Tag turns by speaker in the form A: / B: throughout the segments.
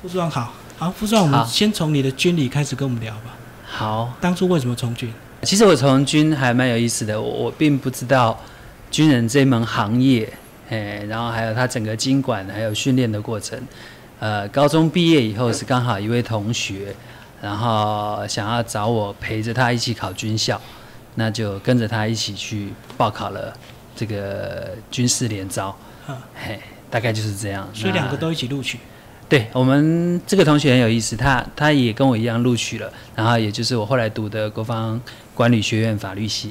A: 副处长好，好，副处长，我们先从你的军旅开始跟我们聊吧。
B: 好，
A: 当初为什么从军？
B: 其实我从军还蛮有意思的，我我并不知道军人这门行业，哎，然后还有他整个经管还有训练的过程。呃，高中毕业以后是刚好一位同学，然后想要找我陪着他一起考军校，那就跟着他一起去报考了这个军事联招，
A: 嗯，
B: 嘿，大概就是这样。
A: 所以两个都一起录取。
B: 对我们这个同学很有意思，他他也跟我一样录取了，然后也就是我后来读的国防管理学院法律系。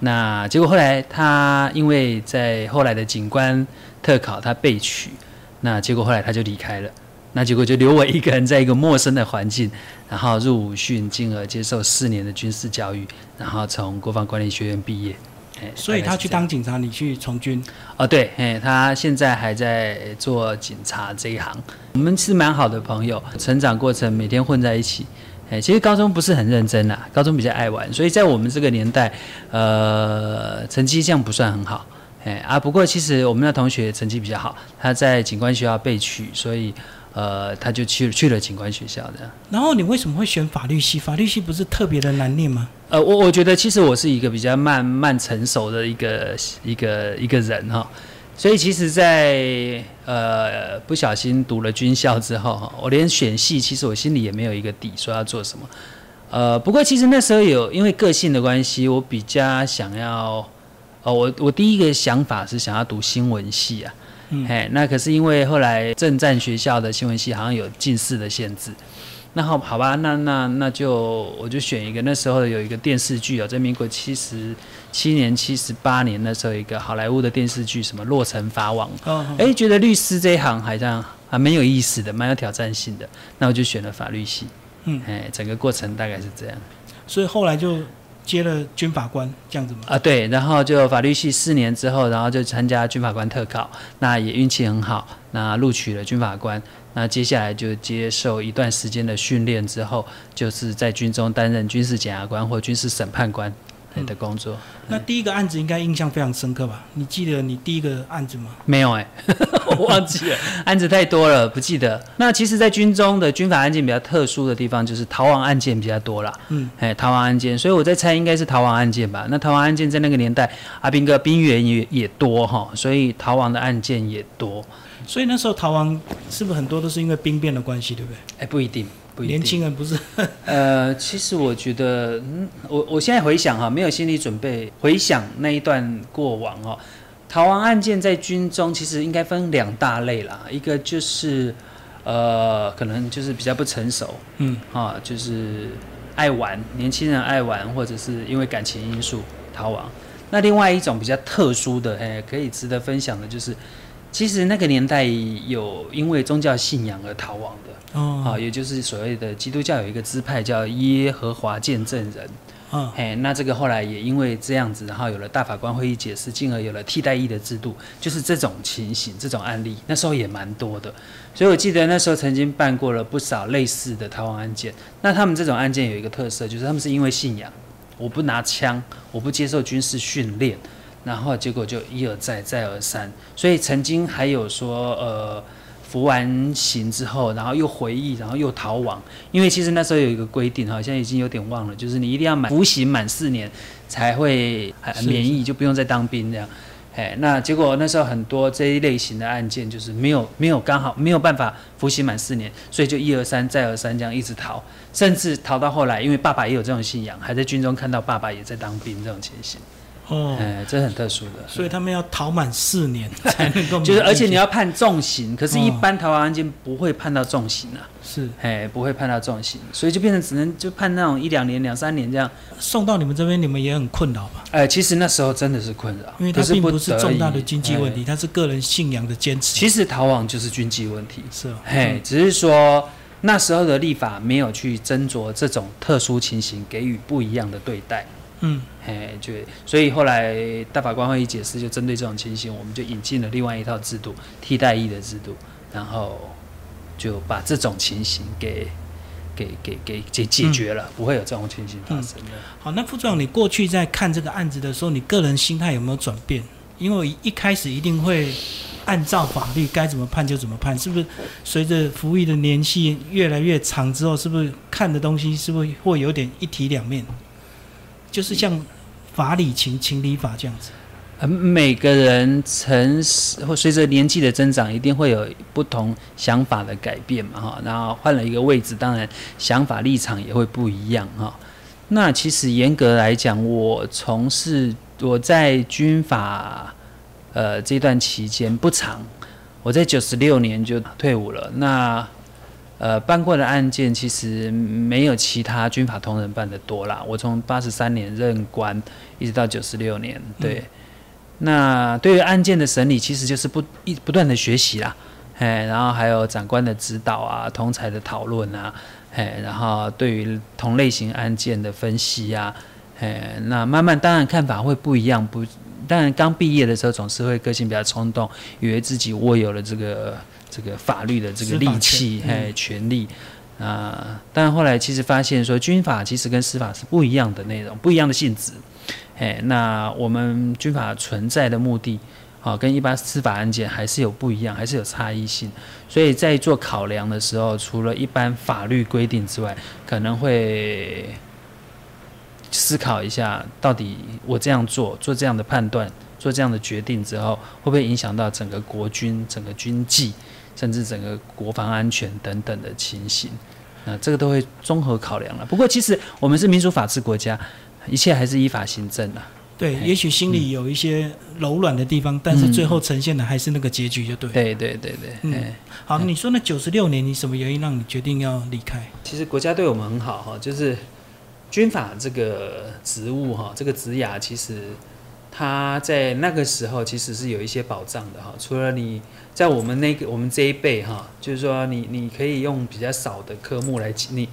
B: 那结果后来他因为在后来的警官特考他被取，那结果后来他就离开了，那结果就留我一个人在一个陌生的环境，然后入伍训，进而接受四年的军事教育，然后从国防管理学院毕业。哎
A: 所以他去当警察，你去从军。
B: 哦，对，哎，他现在还在做警察这一行，我们是蛮好的朋友，成长过程每天混在一起。哎，其实高中不是很认真啦，高中比较爱玩，所以在我们这个年代，呃，成绩这样不算很好。哎啊，不过其实我们的同学成绩比较好，他在警官学校被取，所以呃，他就去去了警官学校的。
A: 然后你为什么会选法律系？法律系不是特别的难念吗？
B: 呃，我我觉得其实我是一个比较慢慢成熟的一个一个一个人哈，所以其实在，呃不小心读了军校之后哈，我连选系其实我心里也没有一个底，说要做什么。呃，不过其实那时候有因为个性的关系，我比较想要，呃，我我第一个想法是想要读新闻系啊，
A: 嗯。
B: 哎，那可是因为后来政战学校的新闻系好像有近视的限制，那好好吧，那那那就我就选一个那时候有一个电视剧哦，在民国七十七年、七十八年那时候一个好莱坞的电视剧，什么《洛城法网》，
A: 哦，
B: 哎，觉得律师这一行好像还蛮有意思的，蛮有挑战性的，那我就选了法律系。
A: 嗯。
B: 哎，整个过程大概是这样。
A: 所以后来就接了军法官这样子吗。
B: 啊，对，然后就法律系四年之后，然后就参加军法官特考，那也运气很好，那录取了军法官。那接下来就接受一段时间的训练之后，就是在军中担任军事检察官或军事审判官哎的工作。
A: 那第一个案子应该印象非常深刻吧？你记得你第一个案子吗？
B: 没有哎、我忘记了，案子太多了，不记得。那其实，在军中的军法案件比较特殊的地方，就是逃亡案件比较多啦。
A: 嗯，
B: 哎，逃亡案件，所以我在猜应该是逃亡案件吧。那逃亡案件在那个年代，阿兵哥兵员也也多哈，所以逃亡的案件也多。
A: 所以那时候逃亡是不是很多都是因为兵变的关系，对不对？
B: 哎，不一定。
A: 年轻人不是。
B: 呃，其实我觉得，嗯，我我现在回想哈，没有心理准备，回想那一段过往哦，逃亡案件在军中其实应该分两大类啦，一个就是呃，可能就是比较不成熟，
A: 嗯。
B: 啊，就是爱玩，年轻人爱玩，或者是因为感情因素逃亡。那另外一种比较特殊的，哎，可以值得分享的就是，其实那个年代有因为宗教信仰而逃亡的。
A: 哦
B: 啊，也就是所谓的基督教有一个支派叫耶和华见证人，
A: 嗯
B: 嘿，那这个后来也因为这样子，然后有了大法官会议解释，进而有了替代役的制度，就是这种情形、这种案例，那时候也蛮多的。所以我记得那时候曾经办过了不少类似的逃亡案件。那他们这种案件有一个特色，就是他们是因为信仰，我不拿枪，我不接受军事训练，然后结果就一而再，再而三。所以曾经还有说，呃。服完刑之后，然后又回忆，然后又逃亡。因为其实那时候有一个规定，好像已经有点忘了，就是你一定要满服刑满四年才会免役，就不用再当兵这样。哎，那结果那时候很多这一类型的案件，就是没有没有刚好没有办法服刑满四年，所以就一而三再而三这样一直逃，甚至逃到后来，因为爸爸也有这种信仰，还在军中看到爸爸也在当兵这种情形。
A: 哦，
B: 哎，这很特殊的。
A: 所以他们要逃满四年 才能够，
B: 就是，而且你要判重刑，可是，一
A: 哦
B: 般逃亡案件不会判到重刑啊。
A: 是
B: 哎，不会判到重刑，所以就变成只能就判那种一两年、两三年这样。
A: 送到你们这边，你们也很困扰吧？
B: 哎，其实那时候真的是困扰，
A: 因为它
B: 是
A: 并不是重大的
B: 已
A: 经济问。题，
B: 哎
A: 它是个人信仰的坚持。
B: 其实逃亡就是经济问题，
A: 是哦，
B: 嘿，只是说那时候的立法没有去斟酌这种特殊情形，给予不一样的对待。
A: 嗯，
B: 嘿，就所以后来大法官会议解释，就针对这种情形，我们就引进了另外一套制度，替代役的制度，然后就把这种情形给给给给解解决了，不会有这种情形发生的。
A: 好，那副处长，你过去在看这个案子的时候，你个人心态有没有转变？因为一开始一定会按照法律该怎么判就怎么判，是不是？随着服役的年限越来越长之后，是不是看的东西是不是会有点一体两面？就是像法理情，情理法这样子。
B: 呃，每个人成或随着年纪的增长，一定会有不同想法的改变嘛，哈。然后换了一个位置，当然想法立场也会不一样，哈。那其实严格来讲，我从事我在军法呃这段期间不长，我在九十六年就退伍了。那呃办过的案件其实没有其他军法同仁办的多啦。我从八十三年任官，一直到九十六年，对。那对于案件的审理，其实就是不一不断的学习啦，哎，然后还有长官的指导啊，同才的讨论啊，哎，然后对于同类型案件的分析啊，哎，那慢慢当然看法会不一样，不，当然刚毕业的时候总是会个性比较冲动，以为自己握有了这个这个法律的这个利器，哎，权利啊，但后来其实发现说军法其实跟司法是不一样的内容，不一样的性质。哎，那我们军法存在的目的，啊，跟一般司法案件还是有不一样，还是有差异性。所以在做考量的时候，除了一般法律规定之外，可能会思考一下，到底我这样做，做这样的判断，做这样的决定之后，会不会影响到整个国军、整个军纪，甚至整个国防安全等等的情形？那这个都会综合考量了。不过，其实我们是民主法治国家。一切还是依法行政啊。
A: 对，也许心里有一些柔软的地方，但是最后呈现的还是那个结局，就对。
B: 对对对对。嗯，
A: 好，你说那九十六年，你什么原因让你决定要离开？
B: 其实国家对我们很好哈，就是军法这个职务哈，这个职涯其实他在那个时候其实是有一些保障的哈。除了你在我们那个我们这一辈哈，就是说你你可以用比较少的科目来你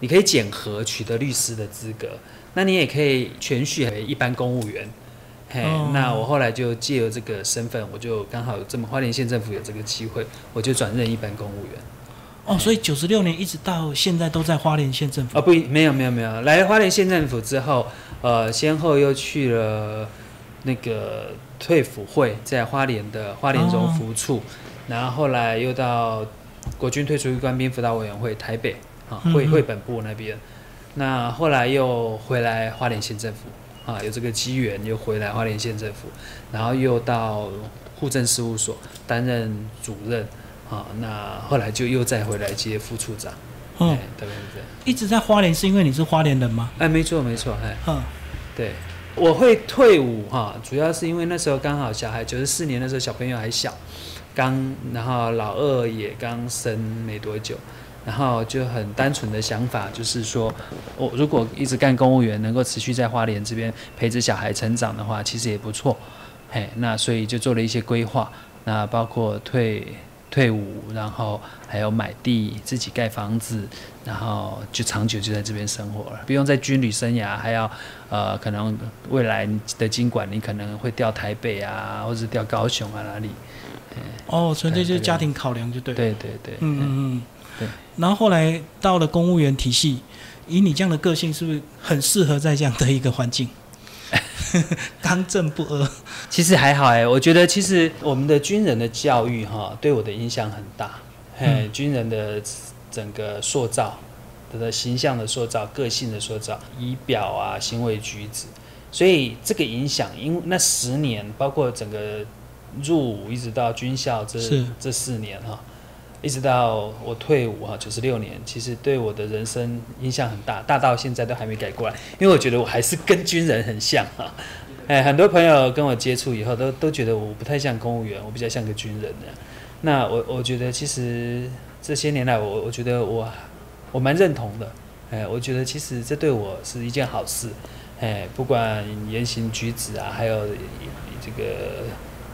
B: 你可以检核取得律师的资格。那你也可以全续为一般公务员，嘿，那我后来就借由这个身份，我就刚好这么花莲县政府有这个机会，我就转任一般公务员。
A: 哦，所以九十六年一直到现在都在花莲县政府。
B: 哦，不，没有没有没有，来花莲县政府之后，呃，先后又去了那个退辅会，在花莲的花莲荣福处，然后后来又到国军退出役官兵辅导委员会台北啊会会本部那边。那后来又回来花莲县政府啊，有这个机缘又回来花莲县政府，然后又到户政事务所担任主任啊。那后来就又再回来接副处长，嗯，大概是这样。
A: 一直在花莲是因为你是花莲人吗？
B: 哎，没错没错，哎，嗯，对，我会退伍哈，主要是因为那时候刚好小孩九十四年的时候小朋友还小，刚然后老二也刚生没多久。然后就很单纯的想法，就是说，我如果一直干公务员，能够持续在花莲这边陪着小孩成长的话，其实也不错。嘿，那所以就做了一些规划，那包括退退伍，然后还有买地自己盖房子，然后就长久就在这边生活了，不用在军旅生涯，还要呃可能未来的经管你可能会调台北啊，或者调高雄啊哪里。
A: 哦，纯粹就是家庭考量就对。
B: 对对对。嗯嗯嗯。
A: 对，然后后来到了公务员体系，以你这样的个性，是不是很适合在这样的一个环境？刚正不阿。
B: 其实还好哎，我觉得其实我们的军人的教育哈，对我的影响很大。嘿，军人的整个塑造，他的形象的塑造、个性的塑造、仪表啊、行为举止，所以这个影响，因那十年，包括整个入伍一直到军校这这四年哈。一直到我退伍哈，九十六年，其实对我的人生影响很大，大到现在都还没改过来。因为我觉得我还是跟军人很像哈，哎，很多朋友跟我接触以后，都都觉得我不太像公务员，我比较像个军人的。那我我觉得其实这些年来，我我觉得我我蛮认同的，哎，我觉得其实这对我是一件好事，哎，不管言行举止啊，还有这个。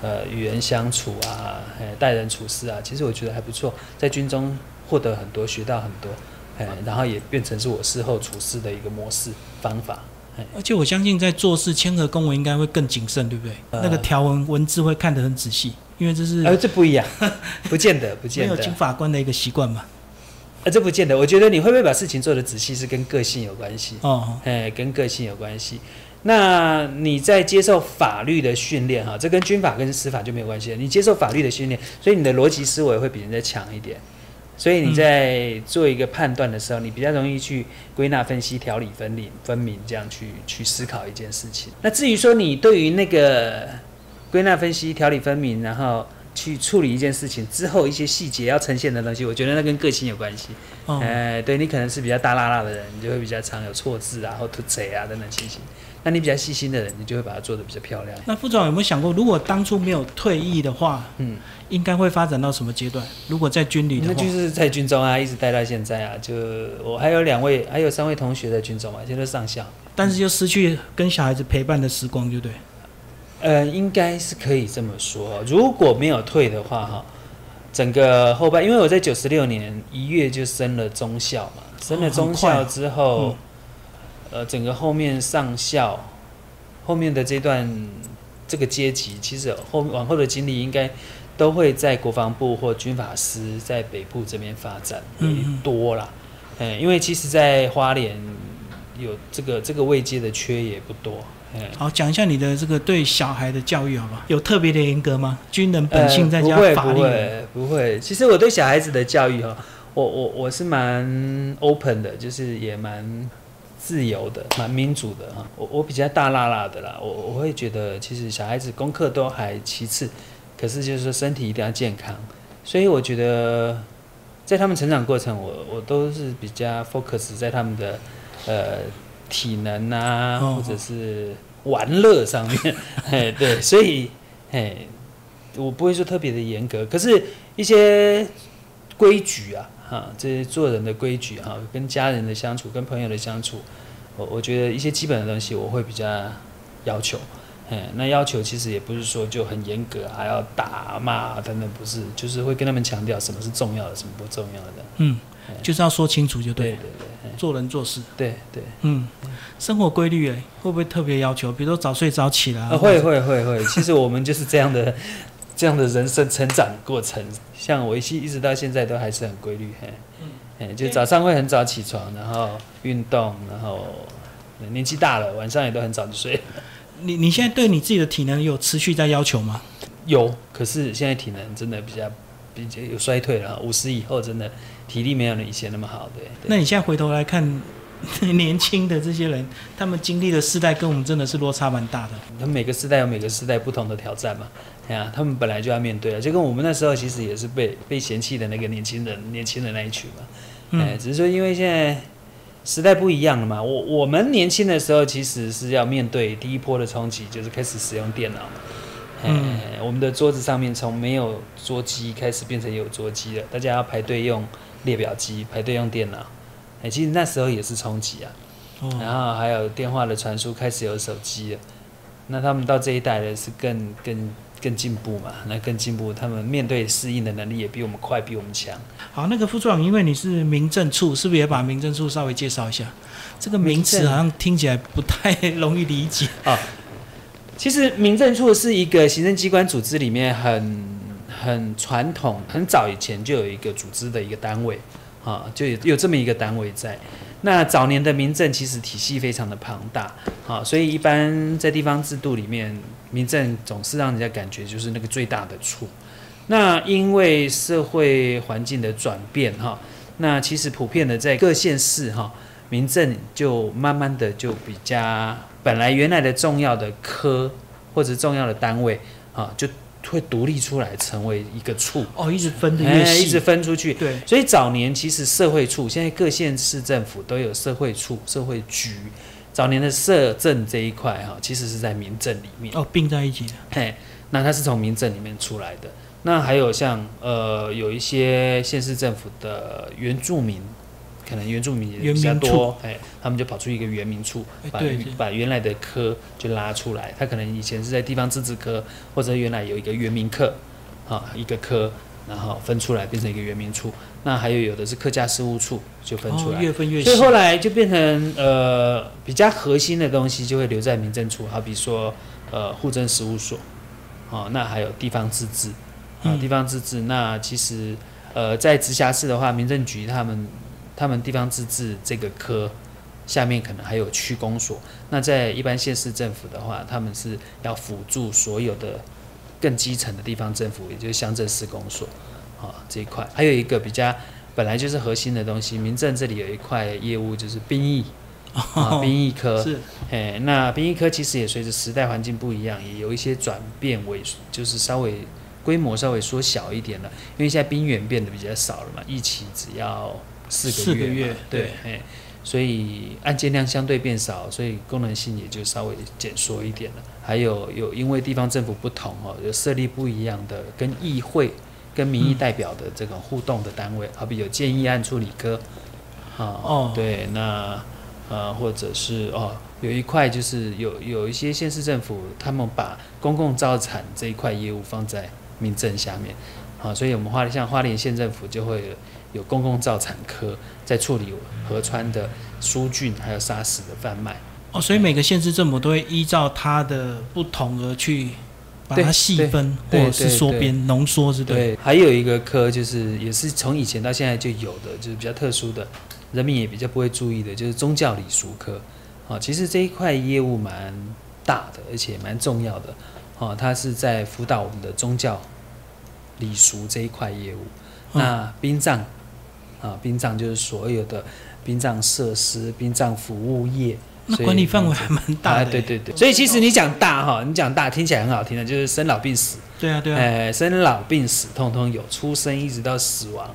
B: 呃，与人相处啊，哎，待人处事啊，其实我觉得还不错，在军中获得很多，学到很多，哎，然后也变成是我事后处事的一个模式方法。
A: 而且我相信在做事签合公文应该会更谨慎，对不对？那个条文文字会看得很仔细，因为这是
B: 呃，这不一样，不见得，不见得。
A: 没有经法官的一个习惯嘛？
B: 呃，这不见得。我觉得你会不会把事情做得仔细，是跟个性有关系哦，哎，跟个性有关系。那你在接受法律的训练哈，这跟军法跟司法就没有关系了。你接受法律的训练，所以你的逻辑思维会比人家强一点。所以你在做一个判断的时候，你比较容易去归纳、分析、条理分明、分明，这样去去思考一件事情。那至于说你对于那个归纳、分析、条理分明，然后去处理一件事情之后一些细节要呈现的东西，我觉得那跟个性有关系。
A: 哦，
B: 哎，对你可能是比较大辣辣的人，你就会比较常有错字啊或吐贼啊等等情形。那你比较细心的人，你就会把它做的比较漂亮。
A: 那副总有没有想过，如果当初没有退役的话，
B: 嗯，
A: 应该会发展到什么阶段？如果在军旅的话，
B: 那就是在军中啊，一直待到现在啊。就我还有两位，还有三位同学在军中嘛，现在都上校。
A: 但是就失去跟小孩子陪伴的时光，对不对？
B: 呃，应该是可以这么说。如果没有退的话，哈，整个后半，因为我在九十六年一月就升了中校嘛，升了中校之后，呃，整个后面上校后面的这段这个阶级，其实后往后的经历应该都会在国防部或军法司在北部这边发展嗯多啦。嗯，因为其实，在花莲有这个这个位阶的缺也不多。
A: 好，讲一下你的这个对小孩的教育，好不好？有特别的严格吗？军人本性再加法律、
B: 呃，不会，不会。其实我对小孩子的教育哈，我我我是蛮 open 的，就是也蛮自由的，蛮民主的哈。我我比较大辣辣的啦，我我会觉得其实小孩子功课都还其次，可是就是说身体一定要健康，所以我觉得在他们成长过程，我我都是比较 focus 在他们的呃。体能啊，或者是玩乐上面，哎，对，所以，哎，我不会说特别的严格，可是一些规矩啊，哈，这些做人的规矩哈，跟家人的相处，跟朋友的相处，我我觉得一些基本的东西我会比较要求，哎，那要求其实也不是说就很严格，还要打骂等等，不是，就是会跟他们强调什么是重要的，什么不重要的，
A: 嗯。就是要说清楚就对，
B: 对对对，
A: 做人做事，
B: 对对，
A: 嗯，生活规律诶，会不会特别要求？比如说早睡早起啦？
B: 会会会会，其实我们就是这样的，这样的人生成长过程。像我一一直到现在都还是很规律，嘿，嗯，就早上会很早起床，然后运动，然后年纪大了，晚上也都很早就睡。
A: 你你现在对你自己的体能有持续在要求吗？
B: 有，可是现在体能真的比较比较有衰退了，五十以后真的。体力没有以前那么好，对。
A: 那你现在回头来看，年轻的这些人，他们经历的世代跟我们真的是落差蛮大的。
B: 他们每个时代有每个时代不同的挑战嘛，哎呀，他们本来就要面对了，就跟我们那时候其实也是被被嫌弃的那个年轻人，年轻人那一群嘛。哎，只是说因为现在时代不一样了嘛。我我们年轻的时候其实是要面对第一波的冲击，就是开始使用电脑。嗯，我们的桌子上面从没有桌机开始变成有桌机了，大家要排队用。列表机排队用电脑，哎，其实那时候也是冲击啊。哦然后还有电话的传输开始有手机了，那他们到这一代的是更更更进步嘛？那更进步，他们面对适应的能力也比我们快，比我们强。
A: 好，那个副处长，因为你是民政处，是不是也把民政处稍微介绍一下？这个名词好像听起来不太 容易理解啊。
B: 其实民政处是一个行政机关组织里面很。很传统，很早以前就有一个组织的一个单位，啊，就有有这么一个单位在。那早年的民政其实体系非常的庞大，啊，所以一般在地方制度里面，民政总是让人家感觉就是那个最大的处。那因为社会环境的转变，哈，那其实普遍的在各县市，哈，民政就慢慢的就比较本来原来的重要的科或者重要的单位，啊，就。会独立出来成为一个处
A: 哦，一直分的越
B: 细，一直分出去。
A: 对，
B: 所以早年其实社会处，现在各县市政府都有社会处、社会局。早年的社政这一块哈，其实是在民政里面
A: 哦，并在一起的。
B: 嘿，那它是从民政里面出来的。那还有像呃，有一些县市政府的原住民。可能原住民也比较多，哎，他们就跑出一个原民处，把把原来的科就拉出来。他可能以前是在地方自治科，或者原来有一个原民课，啊，一个科，然后分出来变成一个原民处。那还有有的是客家事务处，就分出来，
A: 越分越
B: 细。所以后来就变成呃比较核心的东西就会留在民政处，好比说呃户政事务所，哦，那还有地方自治，啊，地方自治。那其实呃在直辖市的话，民政局他们。他们地方自治这个科，下面可能还有区公所。那在一般县市政府的话，他们是要辅助所有的更基层的地方政府，也就是乡镇市公所啊这一块。还有一个比较本来就是核心的东西，民政这里有一块业务就是兵役啊，兵役科。
A: 是，
B: 哎，那兵役科其实也随着时代环境不一样，也有一些转变，为就是稍微规模稍微缩小一点了，因为现在兵员变得比较少了嘛，一期只要四
A: 四个
B: 个月对，哎，所以案件量相对变少，所以功能性也就稍微减缩一点了。还有有因为地方政府不同哦，有设立不一样的跟议会、跟民意代表的这种互动的单位，好比有建议案处理科，啊，
A: 哦
B: 对，那呃或者是哦。有一块就是有有一些县市政府，他们把公共造产这一块业务放在民政下面，啊，所以我们花像花莲县政府就会有公共造产科在处理河川的疏浚还有沙石的贩卖。
A: 哦，所以每个县市政府都会依照它的不同而去把它细分，或者是缩编、浓缩，是对。
B: 对，还有一个科就是也是从以前到现在就有的，就是比较特殊的，人民也比较不会注意的，就是宗教礼俗科。啊，其实这一块业务蛮大的，而且蛮重要的。哦、它是在辅导我们的宗教礼俗这一块业务。
A: 嗯
B: 那殡葬啊，殡葬就是所有的殡葬设施、殡葬服务业。
A: 那管理范围还蛮大的、
B: 啊，对对对，所以其实你讲大哈，你讲大听起来很好听的，就是生老病死，
A: 对啊，对啊。
B: 哎，生老病死通通有，出生一直到死亡，